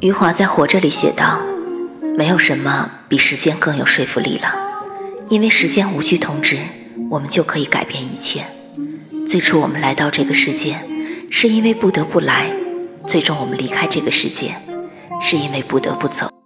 余华在活着里写道没有什么比时间更有说服力了因为时间无需通知我们就可以改变一切。最初我们来到这个世界是因为不得不来最终我们离开这个世界是因为不得不走。